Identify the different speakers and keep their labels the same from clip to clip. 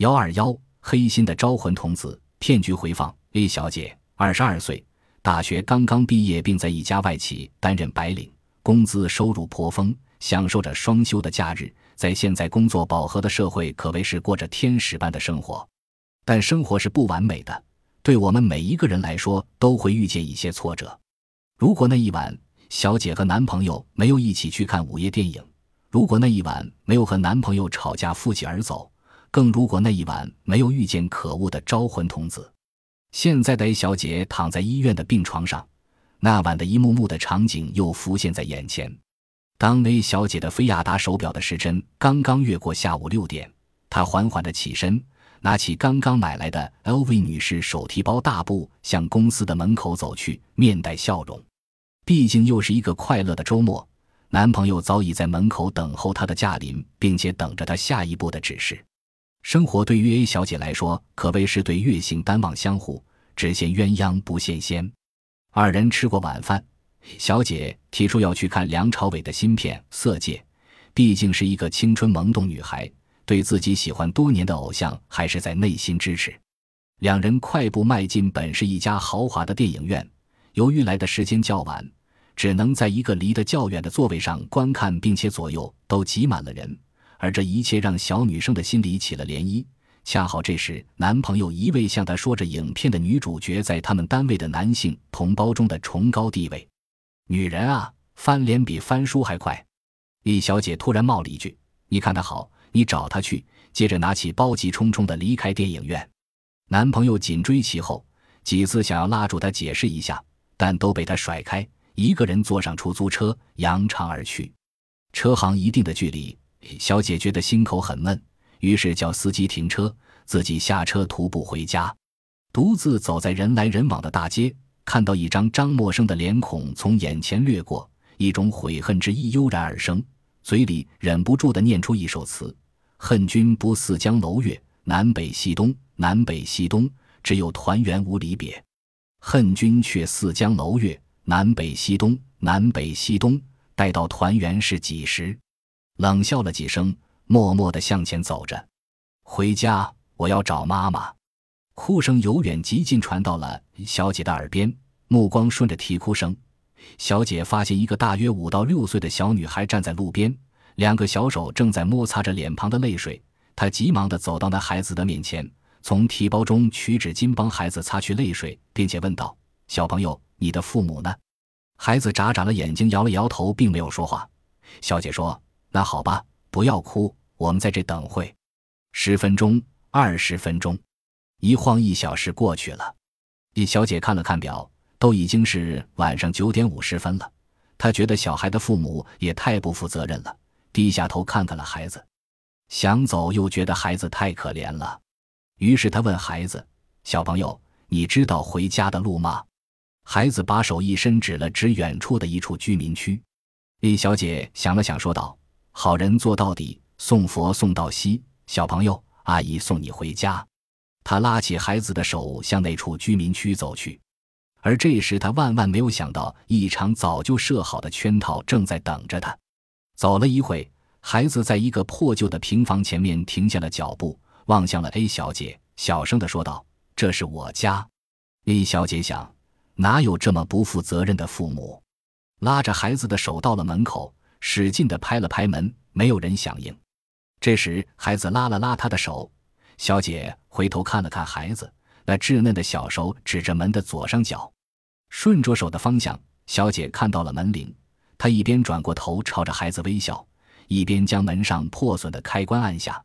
Speaker 1: 幺二幺，黑心的招魂童子骗局回放。A 小姐，二十二岁，大学刚刚毕业，并在一家外企担任白领，工资收入颇丰，享受着双休的假日，在现在工作饱和的社会，可谓是过着天使般的生活。但生活是不完美的，对我们每一个人来说，都会遇见一些挫折。如果那一晚，小姐和男朋友没有一起去看午夜电影；如果那一晚没有和男朋友吵架负气而走；更如果那一晚没有遇见可恶的招魂童子。现在的 A 小姐躺在医院的病床上，那晚的一幕幕的场景又浮现在眼前。当 A 小姐的菲亚达手表的时针刚刚越过下午六点，她缓缓地起身，拿起刚刚买来的 LV 女士手提包，大步向公司的门口走去，面带笑容。毕竟又是一个快乐的周末，男朋友早已在门口等候她的驾临，并且等着她下一步的指示。生活对于 A 小姐来说，可谓是对月行单望相护，只羡鸳鸯不羡仙。二人吃过晚饭，小姐提出要去看梁朝伟的新片《色戒》，毕竟是一个青春懵懂女孩，对自己喜欢多年的偶像还是在内心支持。两人快步迈进本是一家豪华的电影院，由于来的时间较晚，只能在一个离得较远的座位上观看，并且左右都挤满了人。而这一切让小女生的心里起了涟漪。恰好这时，男朋友一味向她说着影片的女主角在他们单位的男性同胞中的崇高地位。女人啊，翻脸比翻书还快。李小姐突然冒了一句：“你看她好，你找她去。”接着拿起包，急冲冲地离开电影院。男朋友紧追其后，几次想要拉住她解释一下，但都被她甩开，一个人坐上出租车，扬长而去。车行一定的距离。小姐觉得心口很闷，于是叫司机停车，自己下车徒步回家。独自走在人来人往的大街，看到一张张陌生的脸孔从眼前掠过，一种悔恨之意悠然而生，嘴里忍不住地念出一首词：“恨君不似江楼月，南北西东，南北西东，只有团圆无离别。恨君却似江楼月，南北西东，南北西东，待到团圆是几时？”冷笑了几声，默默地向前走着。回家，我要找妈妈。哭声由远及近传到了小姐的耳边，目光顺着啼哭声，小姐发现一个大约五到六岁的小女孩站在路边，两个小手正在摩擦着脸庞的泪水。她急忙地走到那孩子的面前，从提包中取纸巾帮孩子擦去泪水，并且问道：“小朋友，你的父母呢？”孩子眨眨了眼睛，摇了摇头，并没有说话。小姐说。那好吧，不要哭，我们在这等会。十分钟，二十分钟，一晃一小时过去了。李小姐看了看表，都已经是晚上九点五十分了。她觉得小孩的父母也太不负责任了，低下头看看了孩子，想走又觉得孩子太可怜了。于是她问孩子：“小朋友，你知道回家的路吗？”孩子把手一伸，指了指远处的一处居民区。李小姐想了想，说道。好人做到底，送佛送到西。小朋友，阿姨送你回家。他拉起孩子的手，向那处居民区走去。而这时，他万万没有想到，一场早就设好的圈套正在等着他。走了一会，孩子在一个破旧的平房前面停下了脚步，望向了 A 小姐，小声的说道：“这是我家。”A 小姐想，哪有这么不负责任的父母？拉着孩子的手到了门口。使劲地拍了拍门，没有人响应。这时，孩子拉了拉他的手，小姐回头看了看孩子，那稚嫩的小手指着门的左上角。顺着手的方向，小姐看到了门铃。她一边转过头朝着孩子微笑，一边将门上破损的开关按下。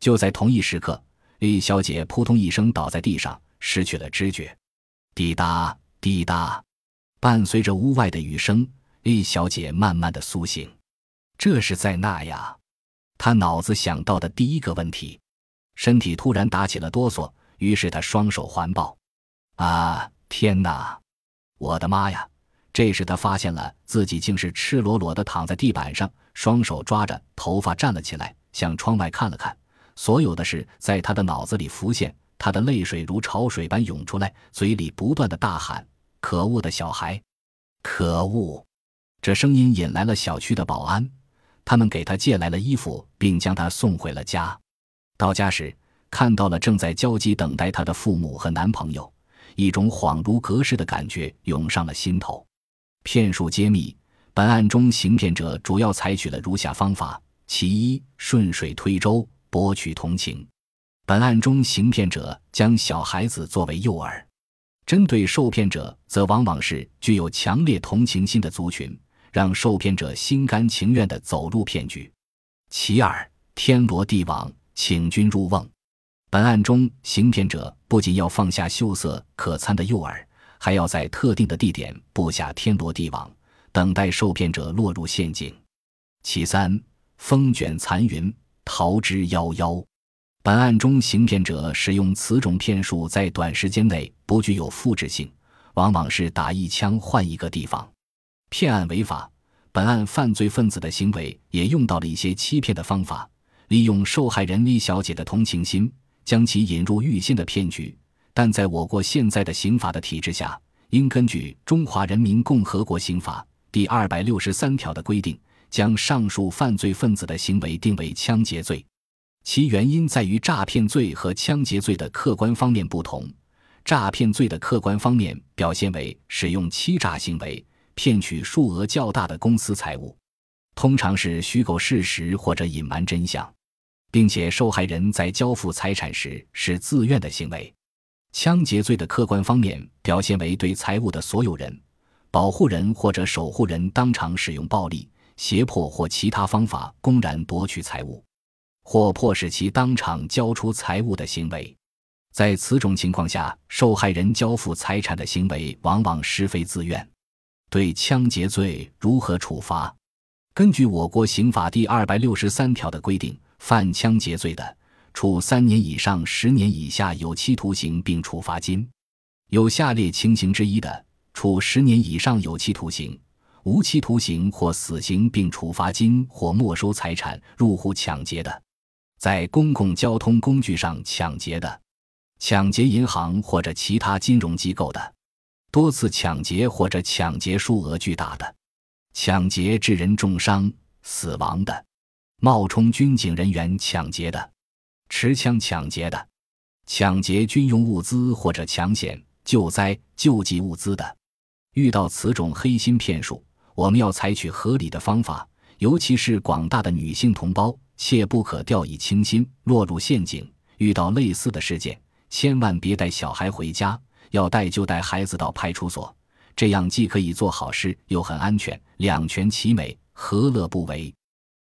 Speaker 1: 就在同一时刻，李小姐扑通一声倒在地上，失去了知觉。滴答滴答，伴随着屋外的雨声。A 小姐慢慢的苏醒，这是在那呀？他脑子想到的第一个问题，身体突然打起了哆嗦，于是他双手环抱。啊，天哪！我的妈呀！这时他发现了自己竟是赤裸裸的躺在地板上，双手抓着头发站了起来，向窗外看了看。所有的事在他的脑子里浮现，他的泪水如潮水般涌出来，嘴里不断的大喊：“可恶的小孩！可恶！”这声音引来了小区的保安，他们给他借来了衣服，并将他送回了家。到家时，看到了正在焦急等待她的父母和男朋友，一种恍如隔世的感觉涌上了心头。骗术揭秘：本案中行骗者主要采取了如下方法：其一，顺水推舟，博取同情。本案中行骗者将小孩子作为诱饵，针对受骗者则往往是具有强烈同情心的族群，让受骗者心甘情愿地走入骗局。其二，天罗地网，请君入瓮。本案中行骗者不仅要放下秀色可餐的诱饵，还要在特定的地点布下天罗地网，等待受骗者落入陷阱。其三，风卷残云，逃之夭夭。本案中，行骗者使用此种骗术，在短时间内不具有复制性，往往是打一枪换一个地方。骗案违法，本案犯罪分子的行为也用到了一些欺骗的方法，利用受害人李小姐的同情心，将其引入预先的骗局。但在我国现在的刑法的体制下，应根据《中华人民共和国刑法》第二百六十三条的规定，将上述犯罪分子的行为定为枪劫罪。其原因在于诈骗罪和枪劫罪的客观方面不同。诈骗罪的客观方面表现为使用欺诈行为骗取数额较大的公私财物，通常是虚构事实或者隐瞒真相，并且受害人在交付财产时是自愿的行为。枪劫罪的客观方面表现为对财物的所有人、保护人或者守护人当场使用暴力、胁迫或其他方法公然夺取财物。或迫使其当场交出财物的行为，在此种情况下，受害人交付财产的行为往往是非自愿。对枪劫罪如何处罚？根据我国刑法第二百六十三条的规定，犯枪劫罪的，处三年以上十年以下有期徒刑并处罚金；有下列情形之一的，处十年以上有期徒刑、无期徒刑或死刑并处罚金或没收财产；入户抢劫的。在公共交通工具上抢劫的，抢劫银行或者其他金融机构的，多次抢劫或者抢劫数额巨大的，抢劫致人重伤、死亡的，冒充军警人员抢劫的，持枪抢劫的，抢劫军用物资或者抢险、救灾、救济物资的，遇到此种黑心骗术，我们要采取合理的方法，尤其是广大的女性同胞。切不可掉以轻心，落入陷阱。遇到类似的事件，千万别带小孩回家，要带就带孩子到派出所，这样既可以做好事，又很安全，两全其美，何乐不为？